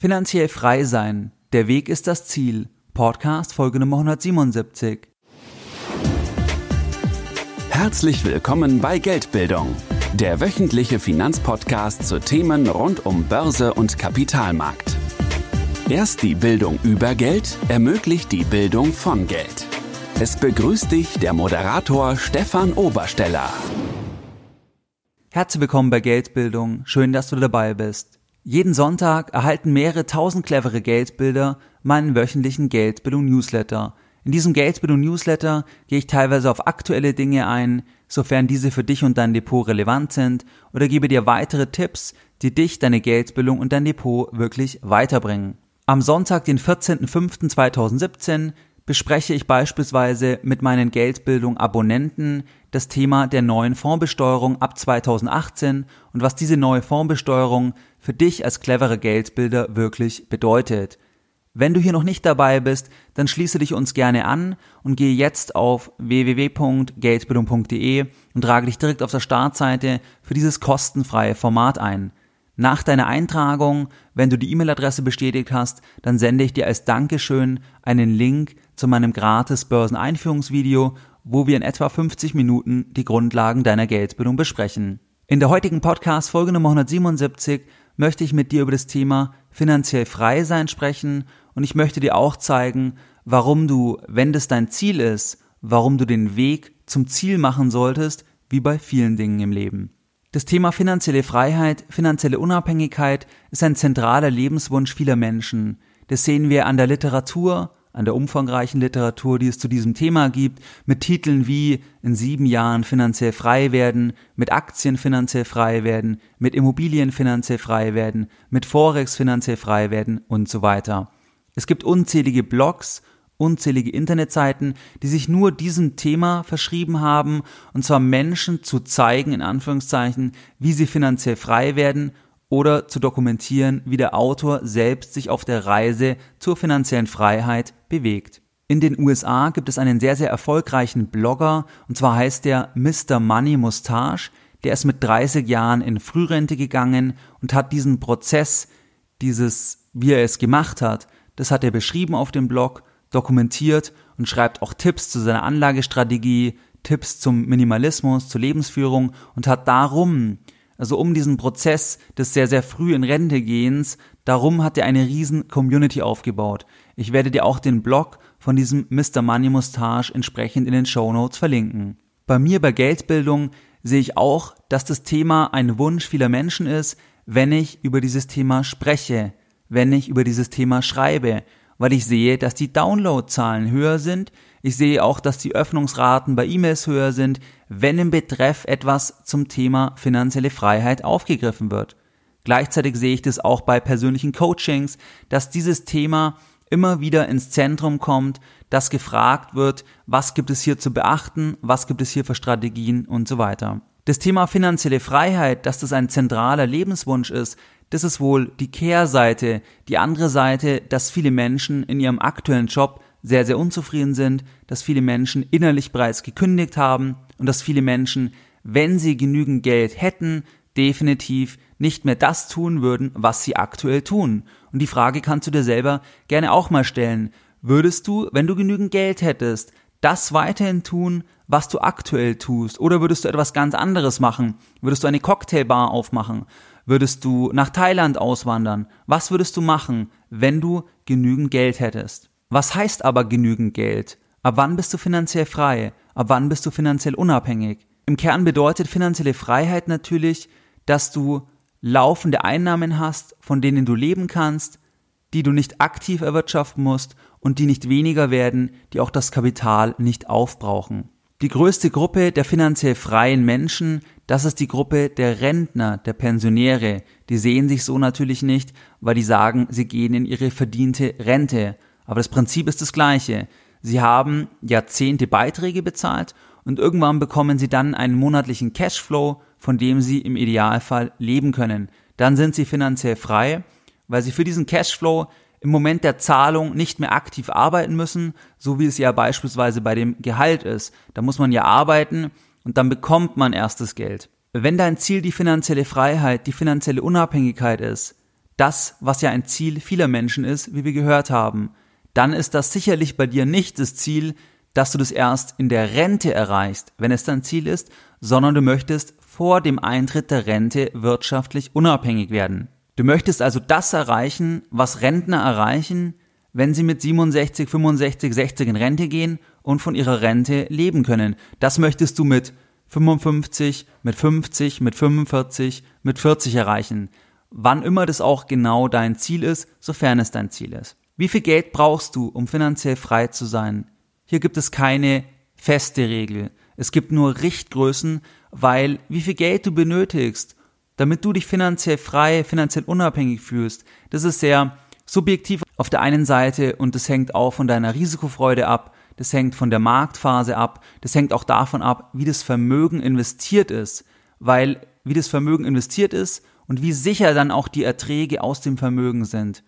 Finanziell frei sein. Der Weg ist das Ziel. Podcast Folge Nummer 177. Herzlich willkommen bei Geldbildung, der wöchentliche Finanzpodcast zu Themen rund um Börse und Kapitalmarkt. Erst die Bildung über Geld ermöglicht die Bildung von Geld. Es begrüßt dich der Moderator Stefan Obersteller. Herzlich willkommen bei Geldbildung. Schön, dass du dabei bist. Jeden Sonntag erhalten mehrere tausend clevere Geldbilder meinen wöchentlichen Geldbildung-Newsletter. In diesem Geldbildung-Newsletter gehe ich teilweise auf aktuelle Dinge ein, sofern diese für dich und dein Depot relevant sind, oder gebe dir weitere Tipps, die dich, deine Geldbildung und dein Depot wirklich weiterbringen. Am Sonntag, den 14.05.2017, bespreche ich beispielsweise mit meinen Geldbildung-Abonnenten das Thema der neuen Fondsbesteuerung ab 2018 und was diese neue Fondsbesteuerung für dich als cleverer Geldbilder wirklich bedeutet. Wenn du hier noch nicht dabei bist, dann schließe dich uns gerne an und gehe jetzt auf www.geldbildung.de und trage dich direkt auf der Startseite für dieses kostenfreie Format ein. Nach deiner Eintragung, wenn du die E-Mail-Adresse bestätigt hast, dann sende ich dir als Dankeschön einen Link zu meinem gratis Börseneinführungsvideo, wo wir in etwa 50 Minuten die Grundlagen deiner Geldbildung besprechen. In der heutigen Podcast Folge Nummer 177 möchte ich mit dir über das Thema finanziell frei sein sprechen und ich möchte dir auch zeigen, warum du, wenn das dein Ziel ist, warum du den Weg zum Ziel machen solltest, wie bei vielen Dingen im Leben. Das Thema finanzielle Freiheit, finanzielle Unabhängigkeit ist ein zentraler Lebenswunsch vieler Menschen. Das sehen wir an der Literatur, an der umfangreichen Literatur, die es zu diesem Thema gibt, mit Titeln wie in sieben Jahren finanziell frei werden, mit Aktien finanziell frei werden, mit Immobilien finanziell frei werden, mit Forex finanziell frei werden und so weiter. Es gibt unzählige Blogs, unzählige Internetseiten, die sich nur diesem Thema verschrieben haben, und zwar Menschen zu zeigen, in Anführungszeichen, wie sie finanziell frei werden oder zu dokumentieren, wie der Autor selbst sich auf der Reise zur finanziellen Freiheit bewegt. In den USA gibt es einen sehr, sehr erfolgreichen Blogger, und zwar heißt der Mr. Money Mustache, der ist mit 30 Jahren in Frührente gegangen und hat diesen Prozess, dieses, wie er es gemacht hat, das hat er beschrieben auf dem Blog, dokumentiert und schreibt auch Tipps zu seiner Anlagestrategie, Tipps zum Minimalismus, zur Lebensführung und hat darum also um diesen Prozess des sehr, sehr früh in Rente gehens, darum hat er eine riesen Community aufgebaut. Ich werde dir auch den Blog von diesem Mr. Money Mustache entsprechend in den Show Notes verlinken. Bei mir bei Geldbildung sehe ich auch, dass das Thema ein Wunsch vieler Menschen ist, wenn ich über dieses Thema spreche, wenn ich über dieses Thema schreibe, weil ich sehe, dass die Downloadzahlen höher sind, ich sehe auch, dass die Öffnungsraten bei E-Mails höher sind, wenn im Betreff etwas zum Thema finanzielle Freiheit aufgegriffen wird. Gleichzeitig sehe ich das auch bei persönlichen Coachings, dass dieses Thema immer wieder ins Zentrum kommt, dass gefragt wird, was gibt es hier zu beachten, was gibt es hier für Strategien und so weiter. Das Thema finanzielle Freiheit, dass das ein zentraler Lebenswunsch ist, das ist wohl die Kehrseite, die andere Seite, dass viele Menschen in ihrem aktuellen Job sehr, sehr unzufrieden sind, dass viele Menschen innerlich bereits gekündigt haben und dass viele Menschen, wenn sie genügend Geld hätten, definitiv nicht mehr das tun würden, was sie aktuell tun. Und die Frage kannst du dir selber gerne auch mal stellen. Würdest du, wenn du genügend Geld hättest, das weiterhin tun, was du aktuell tust? Oder würdest du etwas ganz anderes machen? Würdest du eine Cocktailbar aufmachen? Würdest du nach Thailand auswandern? Was würdest du machen, wenn du genügend Geld hättest? Was heißt aber genügend Geld? Ab wann bist du finanziell frei? Ab wann bist du finanziell unabhängig? Im Kern bedeutet finanzielle Freiheit natürlich, dass du laufende Einnahmen hast, von denen du leben kannst, die du nicht aktiv erwirtschaften musst und die nicht weniger werden, die auch das Kapital nicht aufbrauchen. Die größte Gruppe der finanziell freien Menschen, das ist die Gruppe der Rentner, der Pensionäre. Die sehen sich so natürlich nicht, weil die sagen, sie gehen in ihre verdiente Rente. Aber das Prinzip ist das gleiche. Sie haben Jahrzehnte Beiträge bezahlt und irgendwann bekommen sie dann einen monatlichen Cashflow, von dem sie im Idealfall leben können. Dann sind sie finanziell frei, weil sie für diesen Cashflow im Moment der Zahlung nicht mehr aktiv arbeiten müssen, so wie es ja beispielsweise bei dem Gehalt ist. Da muss man ja arbeiten und dann bekommt man erstes Geld. Wenn dein Ziel die finanzielle Freiheit, die finanzielle Unabhängigkeit ist, das, was ja ein Ziel vieler Menschen ist, wie wir gehört haben, dann ist das sicherlich bei dir nicht das Ziel, dass du das erst in der Rente erreichst, wenn es dein Ziel ist, sondern du möchtest vor dem Eintritt der Rente wirtschaftlich unabhängig werden. Du möchtest also das erreichen, was Rentner erreichen, wenn sie mit 67, 65, 60 in Rente gehen und von ihrer Rente leben können. Das möchtest du mit 55, mit 50, mit 45, mit 40 erreichen. Wann immer das auch genau dein Ziel ist, sofern es dein Ziel ist. Wie viel Geld brauchst du, um finanziell frei zu sein? Hier gibt es keine feste Regel. Es gibt nur Richtgrößen, weil wie viel Geld du benötigst, damit du dich finanziell frei, finanziell unabhängig fühlst, das ist sehr subjektiv auf der einen Seite und das hängt auch von deiner Risikofreude ab, das hängt von der Marktphase ab, das hängt auch davon ab, wie das Vermögen investiert ist, weil wie das Vermögen investiert ist und wie sicher dann auch die Erträge aus dem Vermögen sind.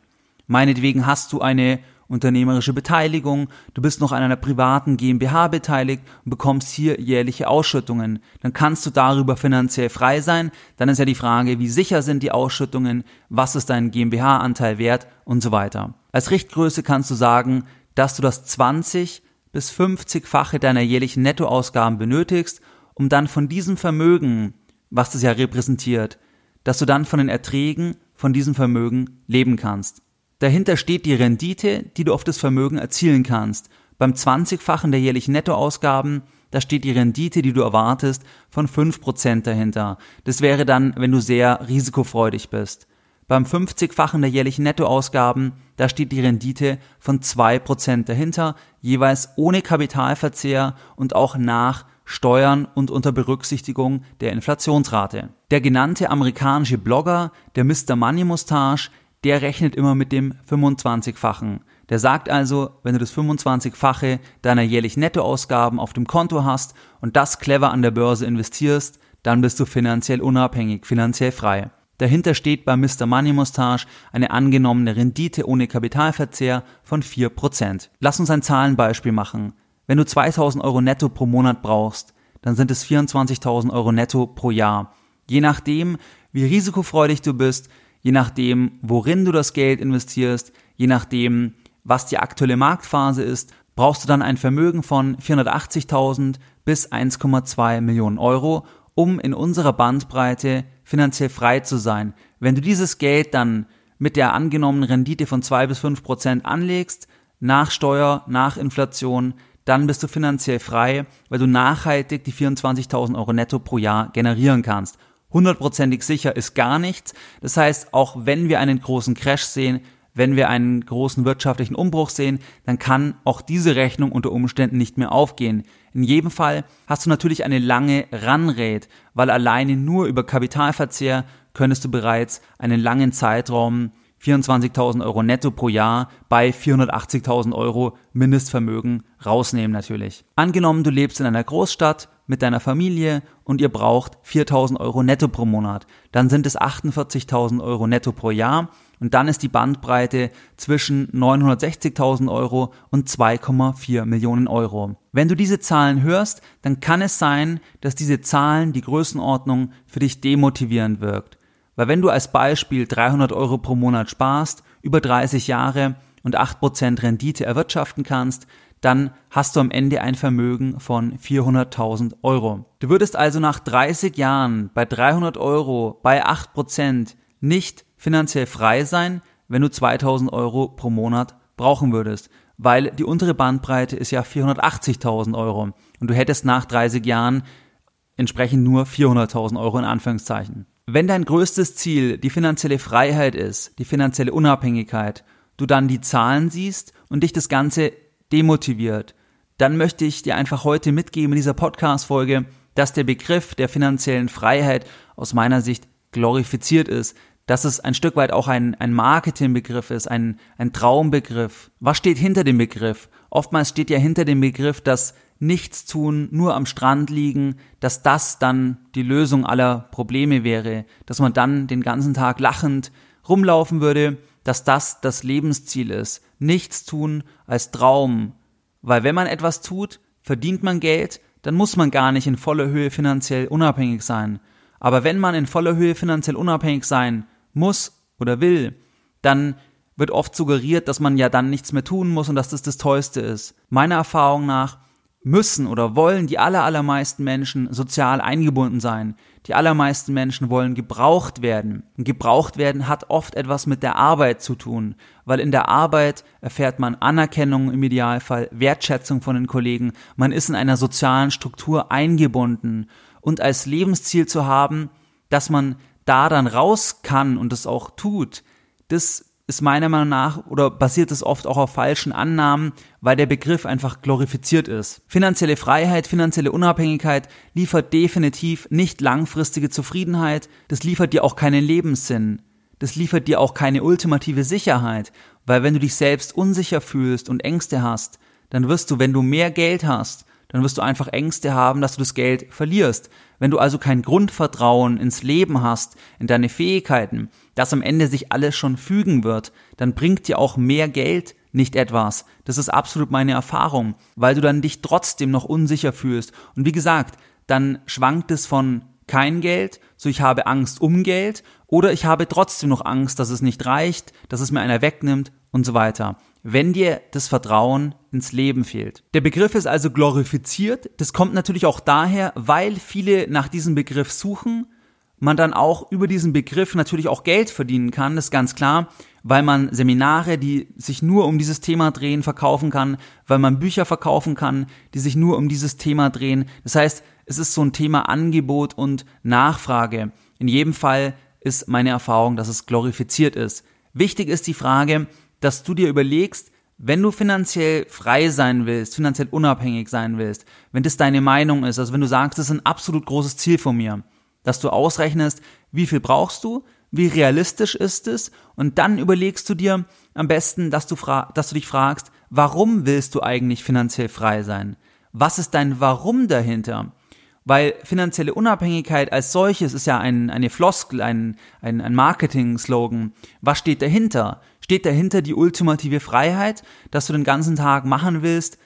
Meinetwegen hast du eine unternehmerische Beteiligung, du bist noch an einer privaten GmbH beteiligt und bekommst hier jährliche Ausschüttungen. Dann kannst du darüber finanziell frei sein. Dann ist ja die Frage, wie sicher sind die Ausschüttungen, was ist dein GmbH-Anteil wert und so weiter. Als Richtgröße kannst du sagen, dass du das 20 bis 50-fache deiner jährlichen Nettoausgaben benötigst, um dann von diesem Vermögen, was das ja repräsentiert, dass du dann von den Erträgen von diesem Vermögen leben kannst. Dahinter steht die Rendite, die du auf das Vermögen erzielen kannst. Beim 20-fachen der jährlichen Nettoausgaben, da steht die Rendite, die du erwartest, von 5% dahinter. Das wäre dann, wenn du sehr risikofreudig bist. Beim 50-fachen der jährlichen Nettoausgaben, da steht die Rendite von 2% dahinter, jeweils ohne Kapitalverzehr und auch nach Steuern und unter Berücksichtigung der Inflationsrate. Der genannte amerikanische Blogger, der Mr. Money Mustache, der rechnet immer mit dem 25-fachen. Der sagt also, wenn du das 25-fache deiner jährlichen Nettoausgaben auf dem Konto hast und das clever an der Börse investierst, dann bist du finanziell unabhängig, finanziell frei. Dahinter steht bei Mr. Money Mustache eine angenommene Rendite ohne Kapitalverzehr von 4%. Lass uns ein Zahlenbeispiel machen. Wenn du 2000 Euro netto pro Monat brauchst, dann sind es 24.000 Euro netto pro Jahr. Je nachdem, wie risikofreudig du bist, je nachdem, worin du das Geld investierst, je nachdem, was die aktuelle Marktphase ist, brauchst du dann ein Vermögen von 480.000 bis 1,2 Millionen Euro, um in unserer Bandbreite finanziell frei zu sein. Wenn du dieses Geld dann mit der angenommenen Rendite von 2 bis 5 Prozent anlegst, nach Steuer, nach Inflation, dann bist du finanziell frei, weil du nachhaltig die 24.000 Euro netto pro Jahr generieren kannst hundertprozentig sicher ist gar nichts. Das heißt, auch wenn wir einen großen Crash sehen, wenn wir einen großen wirtschaftlichen Umbruch sehen, dann kann auch diese Rechnung unter Umständen nicht mehr aufgehen. In jedem Fall hast du natürlich eine lange Runrate, weil alleine nur über Kapitalverzehr könntest du bereits einen langen Zeitraum 24.000 Euro netto pro Jahr bei 480.000 Euro Mindestvermögen rausnehmen natürlich. Angenommen, du lebst in einer Großstadt mit deiner Familie und ihr braucht 4.000 Euro netto pro Monat, dann sind es 48.000 Euro netto pro Jahr und dann ist die Bandbreite zwischen 960.000 Euro und 2,4 Millionen Euro. Wenn du diese Zahlen hörst, dann kann es sein, dass diese Zahlen, die Größenordnung für dich demotivierend wirkt. Weil wenn du als Beispiel 300 Euro pro Monat sparst, über 30 Jahre und 8% Rendite erwirtschaften kannst, dann hast du am Ende ein Vermögen von 400.000 Euro. Du würdest also nach 30 Jahren bei 300 Euro bei 8% nicht finanziell frei sein, wenn du 2000 Euro pro Monat brauchen würdest, weil die untere Bandbreite ist ja 480.000 Euro und du hättest nach 30 Jahren entsprechend nur 400.000 Euro in Anführungszeichen. Wenn dein größtes Ziel die finanzielle Freiheit ist, die finanzielle Unabhängigkeit, du dann die Zahlen siehst und dich das Ganze demotiviert, dann möchte ich dir einfach heute mitgeben in dieser Podcast-Folge, dass der Begriff der finanziellen Freiheit aus meiner Sicht glorifiziert ist, dass es ein Stück weit auch ein, ein Marketingbegriff ist, ein, ein Traumbegriff. Was steht hinter dem Begriff? Oftmals steht ja hinter dem Begriff, dass nichts tun, nur am Strand liegen, dass das dann die Lösung aller Probleme wäre, dass man dann den ganzen Tag lachend rumlaufen würde, dass das das Lebensziel ist. Nichts tun als Traum. Weil wenn man etwas tut, verdient man Geld, dann muss man gar nicht in voller Höhe finanziell unabhängig sein. Aber wenn man in voller Höhe finanziell unabhängig sein muss oder will, dann wird oft suggeriert, dass man ja dann nichts mehr tun muss und dass das das Tollste ist. Meiner Erfahrung nach müssen oder wollen die aller, allermeisten Menschen sozial eingebunden sein. Die allermeisten Menschen wollen gebraucht werden. Und gebraucht werden hat oft etwas mit der Arbeit zu tun, weil in der Arbeit erfährt man Anerkennung im Idealfall, Wertschätzung von den Kollegen, man ist in einer sozialen Struktur eingebunden und als Lebensziel zu haben, dass man da dann raus kann und es auch tut, das ist meiner Meinung nach oder basiert es oft auch auf falschen Annahmen, weil der Begriff einfach glorifiziert ist. Finanzielle Freiheit, finanzielle Unabhängigkeit liefert definitiv nicht langfristige Zufriedenheit, das liefert dir auch keinen Lebenssinn. Das liefert dir auch keine ultimative Sicherheit, weil wenn du dich selbst unsicher fühlst und Ängste hast, dann wirst du, wenn du mehr Geld hast, dann wirst du einfach Ängste haben, dass du das Geld verlierst. Wenn du also kein Grundvertrauen ins Leben hast, in deine Fähigkeiten, dass am Ende sich alles schon fügen wird, dann bringt dir auch mehr Geld nicht etwas. Das ist absolut meine Erfahrung, weil du dann dich trotzdem noch unsicher fühlst. Und wie gesagt, dann schwankt es von kein Geld, so ich habe Angst um Geld, oder ich habe trotzdem noch Angst, dass es nicht reicht, dass es mir einer wegnimmt und so weiter wenn dir das Vertrauen ins Leben fehlt. Der Begriff ist also glorifiziert. Das kommt natürlich auch daher, weil viele nach diesem Begriff suchen, man dann auch über diesen Begriff natürlich auch Geld verdienen kann, das ist ganz klar, weil man Seminare, die sich nur um dieses Thema drehen, verkaufen kann, weil man Bücher verkaufen kann, die sich nur um dieses Thema drehen. Das heißt, es ist so ein Thema Angebot und Nachfrage. In jedem Fall ist meine Erfahrung, dass es glorifiziert ist. Wichtig ist die Frage, dass du dir überlegst, wenn du finanziell frei sein willst, finanziell unabhängig sein willst, wenn das deine Meinung ist, also wenn du sagst, das ist ein absolut großes Ziel von mir, dass du ausrechnest, wie viel brauchst du, wie realistisch ist es und dann überlegst du dir am besten, dass du, dass du dich fragst, warum willst du eigentlich finanziell frei sein? Was ist dein Warum dahinter? Weil finanzielle Unabhängigkeit als solches ist ja ein, eine Floskel, ein, ein, ein Marketing-Slogan. Was steht dahinter? Steht dahinter die ultimative Freiheit, dass du den ganzen Tag machen willst,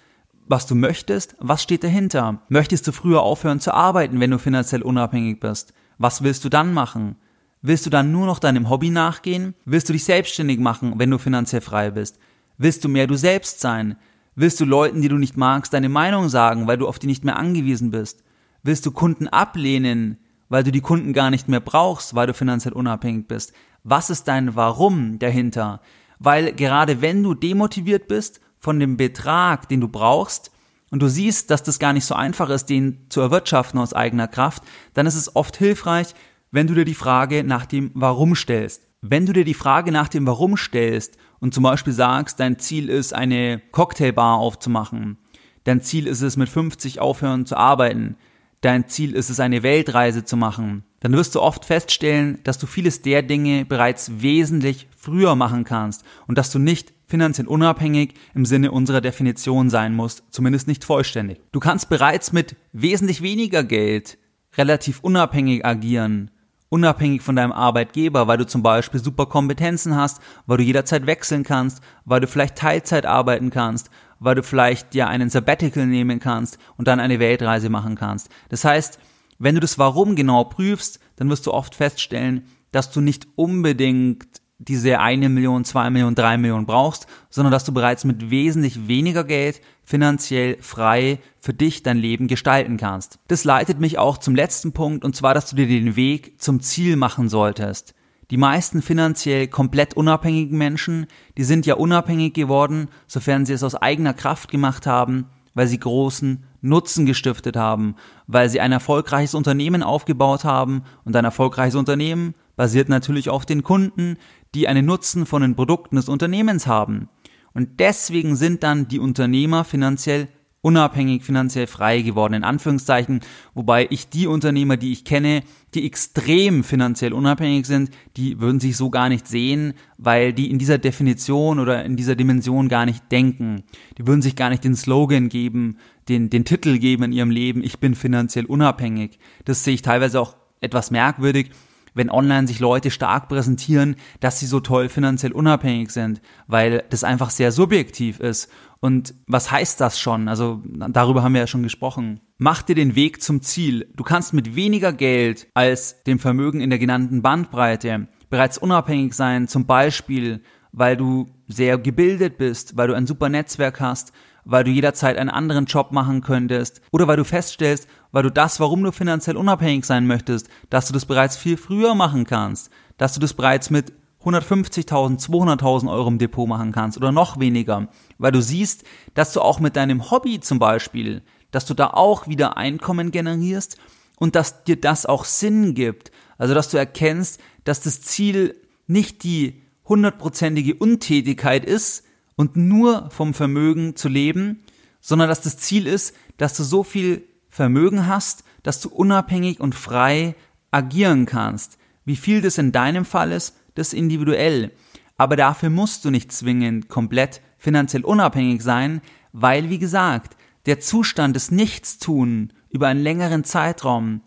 was du möchtest? Was steht dahinter? Möchtest du früher aufhören zu arbeiten, wenn du finanziell unabhängig bist? Was willst du dann machen? Willst du dann nur noch deinem Hobby nachgehen? Willst du dich selbstständig machen, wenn du finanziell frei bist? Willst du mehr du selbst sein? Willst du Leuten, die du nicht magst, deine Meinung sagen, weil du auf die nicht mehr angewiesen bist? Willst du Kunden ablehnen, weil du die Kunden gar nicht mehr brauchst, weil du finanziell unabhängig bist? Was ist dein Warum dahinter? Weil gerade wenn du demotiviert bist von dem Betrag, den du brauchst, und du siehst, dass das gar nicht so einfach ist, den zu erwirtschaften aus eigener Kraft, dann ist es oft hilfreich, wenn du dir die Frage nach dem Warum stellst. Wenn du dir die Frage nach dem Warum stellst und zum Beispiel sagst, dein Ziel ist, eine Cocktailbar aufzumachen, dein Ziel ist es, mit 50 aufhören zu arbeiten, dein Ziel ist es, eine Weltreise zu machen, dann wirst du oft feststellen, dass du vieles der Dinge bereits wesentlich früher machen kannst und dass du nicht finanziell unabhängig im Sinne unserer Definition sein musst, zumindest nicht vollständig. Du kannst bereits mit wesentlich weniger Geld relativ unabhängig agieren, unabhängig von deinem Arbeitgeber, weil du zum Beispiel super Kompetenzen hast, weil du jederzeit wechseln kannst, weil du vielleicht Teilzeit arbeiten kannst, weil du vielleicht dir einen Sabbatical nehmen kannst und dann eine Weltreise machen kannst. Das heißt, wenn du das Warum genau prüfst, dann wirst du oft feststellen, dass du nicht unbedingt diese eine Million, zwei Millionen, drei Millionen brauchst, sondern dass du bereits mit wesentlich weniger Geld finanziell frei für dich dein Leben gestalten kannst. Das leitet mich auch zum letzten Punkt, und zwar, dass du dir den Weg zum Ziel machen solltest. Die meisten finanziell komplett unabhängigen Menschen, die sind ja unabhängig geworden, sofern sie es aus eigener Kraft gemacht haben, weil sie großen Nutzen gestiftet haben, weil sie ein erfolgreiches Unternehmen aufgebaut haben und ein erfolgreiches Unternehmen basiert natürlich auf den Kunden, die einen Nutzen von den Produkten des Unternehmens haben. Und deswegen sind dann die Unternehmer finanziell unabhängig, finanziell frei geworden, in Anführungszeichen, wobei ich die Unternehmer, die ich kenne, die extrem finanziell unabhängig sind, die würden sich so gar nicht sehen, weil die in dieser Definition oder in dieser Dimension gar nicht denken. Die würden sich gar nicht den Slogan geben, den, den Titel geben in ihrem Leben, ich bin finanziell unabhängig. Das sehe ich teilweise auch etwas merkwürdig, wenn online sich Leute stark präsentieren, dass sie so toll finanziell unabhängig sind, weil das einfach sehr subjektiv ist. Und was heißt das schon? Also darüber haben wir ja schon gesprochen. Mach dir den Weg zum Ziel. Du kannst mit weniger Geld als dem Vermögen in der genannten Bandbreite bereits unabhängig sein, zum Beispiel, weil du sehr gebildet bist, weil du ein super Netzwerk hast, weil du jederzeit einen anderen Job machen könntest oder weil du feststellst, weil du das, warum du finanziell unabhängig sein möchtest, dass du das bereits viel früher machen kannst, dass du das bereits mit 150.000, 200.000 Euro im Depot machen kannst oder noch weniger, weil du siehst, dass du auch mit deinem Hobby zum Beispiel, dass du da auch wieder Einkommen generierst und dass dir das auch Sinn gibt. Also, dass du erkennst, dass das Ziel nicht die hundertprozentige Untätigkeit ist und nur vom Vermögen zu leben, sondern dass das Ziel ist, dass du so viel Vermögen hast, dass du unabhängig und frei agieren kannst. Wie viel das in deinem Fall ist, das individuell. Aber dafür musst du nicht zwingend komplett finanziell unabhängig sein, weil, wie gesagt, der Zustand des Nichtstun über einen längeren Zeitraum,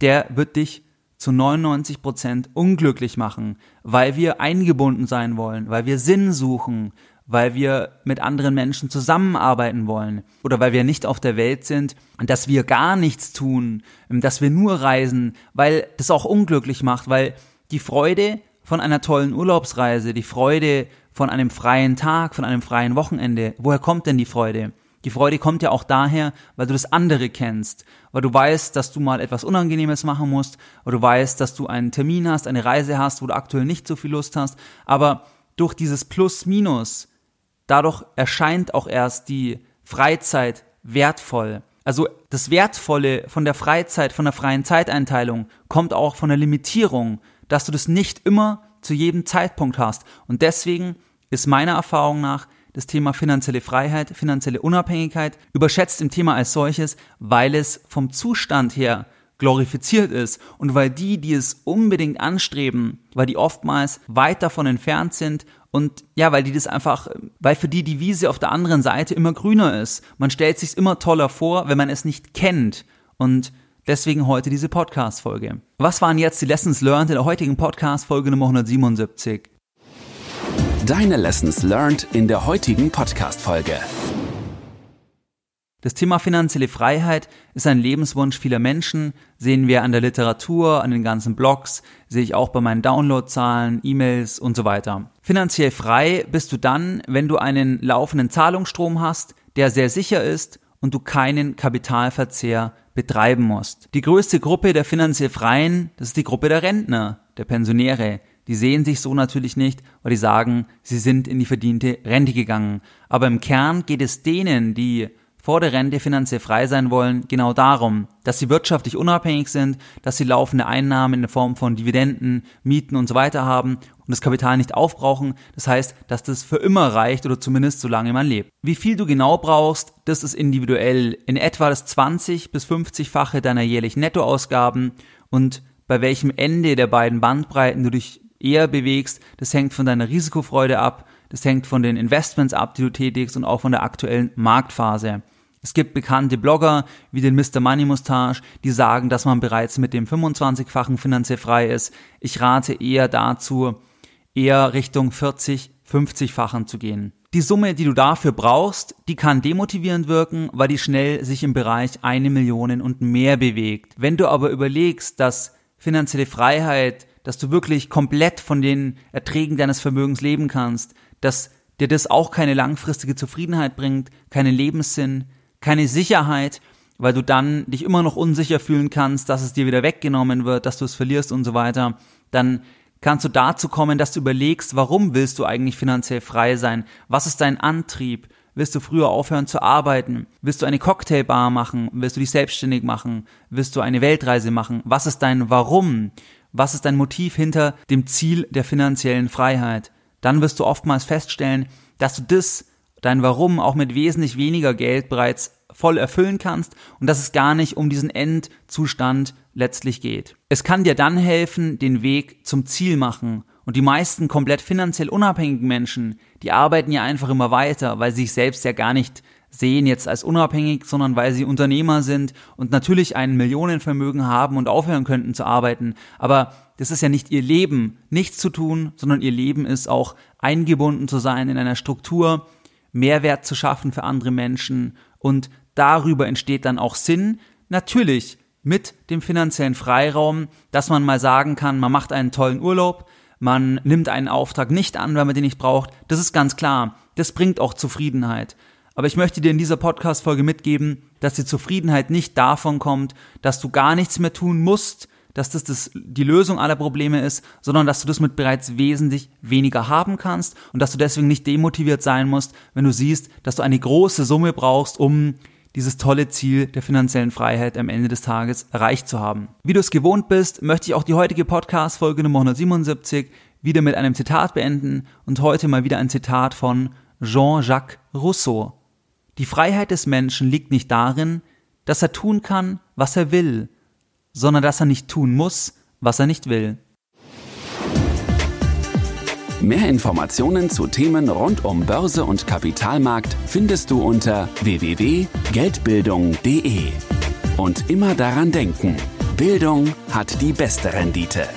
der wird dich zu 99 Prozent unglücklich machen, weil wir eingebunden sein wollen, weil wir Sinn suchen, weil wir mit anderen Menschen zusammenarbeiten wollen oder weil wir nicht auf der Welt sind, dass wir gar nichts tun, dass wir nur reisen, weil das auch unglücklich macht, weil die Freude von einer tollen Urlaubsreise, die Freude von einem freien Tag, von einem freien Wochenende. Woher kommt denn die Freude? Die Freude kommt ja auch daher, weil du das andere kennst, weil du weißt, dass du mal etwas Unangenehmes machen musst, weil du weißt, dass du einen Termin hast, eine Reise hast, wo du aktuell nicht so viel Lust hast, aber durch dieses Plus-Minus, dadurch erscheint auch erst die Freizeit wertvoll. Also das Wertvolle von der Freizeit, von der freien Zeiteinteilung kommt auch von der Limitierung, dass du das nicht immer zu jedem Zeitpunkt hast. Und deswegen ist meiner Erfahrung nach das Thema finanzielle Freiheit, finanzielle Unabhängigkeit überschätzt im Thema als solches, weil es vom Zustand her glorifiziert ist und weil die, die es unbedingt anstreben, weil die oftmals weit davon entfernt sind und ja, weil die das einfach, weil für die die Wiese auf der anderen Seite immer grüner ist. Man stellt sich immer toller vor, wenn man es nicht kennt und Deswegen heute diese Podcast-Folge. Was waren jetzt die Lessons learned in der heutigen Podcast-Folge Nummer 177? Deine Lessons learned in der heutigen Podcast-Folge. Das Thema finanzielle Freiheit ist ein Lebenswunsch vieler Menschen, sehen wir an der Literatur, an den ganzen Blogs, sehe ich auch bei meinen Downloadzahlen, E-Mails und so weiter. Finanziell frei bist du dann, wenn du einen laufenden Zahlungsstrom hast, der sehr sicher ist und du keinen Kapitalverzehr betreiben musst. Die größte Gruppe der finanziell Freien, das ist die Gruppe der Rentner, der Pensionäre. Die sehen sich so natürlich nicht, weil die sagen, sie sind in die verdiente Rente gegangen. Aber im Kern geht es denen, die vor der Rente finanziell frei sein wollen, genau darum, dass sie wirtschaftlich unabhängig sind, dass sie laufende Einnahmen in Form von Dividenden, Mieten und so weiter haben und das Kapital nicht aufbrauchen. Das heißt, dass das für immer reicht oder zumindest solange man lebt. Wie viel du genau brauchst, das ist individuell. In etwa das 20 bis 50-fache deiner jährlichen Nettoausgaben und bei welchem Ende der beiden Bandbreiten du dich eher bewegst, das hängt von deiner Risikofreude ab, das hängt von den Investments ab, die du tätigst und auch von der aktuellen Marktphase. Es gibt bekannte Blogger wie den Mr. Money Mustache, die sagen, dass man bereits mit dem 25-fachen finanziell frei ist. Ich rate eher dazu, eher Richtung 40, 50-fachen zu gehen. Die Summe, die du dafür brauchst, die kann demotivierend wirken, weil die schnell sich im Bereich eine Million und mehr bewegt. Wenn du aber überlegst, dass finanzielle Freiheit, dass du wirklich komplett von den Erträgen deines Vermögens leben kannst, dass dir das auch keine langfristige Zufriedenheit bringt, keinen Lebenssinn, keine Sicherheit, weil du dann dich immer noch unsicher fühlen kannst, dass es dir wieder weggenommen wird, dass du es verlierst und so weiter, dann kannst du dazu kommen, dass du überlegst, warum willst du eigentlich finanziell frei sein? Was ist dein Antrieb? Willst du früher aufhören zu arbeiten? Willst du eine Cocktailbar machen? Willst du dich selbstständig machen? Willst du eine Weltreise machen? Was ist dein Warum? Was ist dein Motiv hinter dem Ziel der finanziellen Freiheit? Dann wirst du oftmals feststellen, dass du das dein Warum auch mit wesentlich weniger Geld bereits voll erfüllen kannst und dass es gar nicht um diesen Endzustand letztlich geht. Es kann dir dann helfen, den Weg zum Ziel machen. Und die meisten komplett finanziell unabhängigen Menschen, die arbeiten ja einfach immer weiter, weil sie sich selbst ja gar nicht sehen jetzt als unabhängig, sondern weil sie Unternehmer sind und natürlich ein Millionenvermögen haben und aufhören könnten zu arbeiten. Aber das ist ja nicht ihr Leben, nichts zu tun, sondern ihr Leben ist auch eingebunden zu sein in einer Struktur, Mehrwert zu schaffen für andere Menschen und darüber entsteht dann auch Sinn. Natürlich mit dem finanziellen Freiraum, dass man mal sagen kann, man macht einen tollen Urlaub, man nimmt einen Auftrag nicht an, wenn man den nicht braucht. Das ist ganz klar. Das bringt auch Zufriedenheit. Aber ich möchte dir in dieser Podcast-Folge mitgeben, dass die Zufriedenheit nicht davon kommt, dass du gar nichts mehr tun musst, dass das, das die Lösung aller Probleme ist, sondern dass du das mit bereits wesentlich weniger haben kannst und dass du deswegen nicht demotiviert sein musst, wenn du siehst, dass du eine große Summe brauchst, um dieses tolle Ziel der finanziellen Freiheit am Ende des Tages erreicht zu haben. Wie du es gewohnt bist, möchte ich auch die heutige Podcast-Folge Nummer 177 wieder mit einem Zitat beenden und heute mal wieder ein Zitat von Jean-Jacques Rousseau. Die Freiheit des Menschen liegt nicht darin, dass er tun kann, was er will, sondern dass er nicht tun muss, was er nicht will. Mehr Informationen zu Themen rund um Börse und Kapitalmarkt findest du unter www.geldbildung.de. Und immer daran denken, Bildung hat die beste Rendite.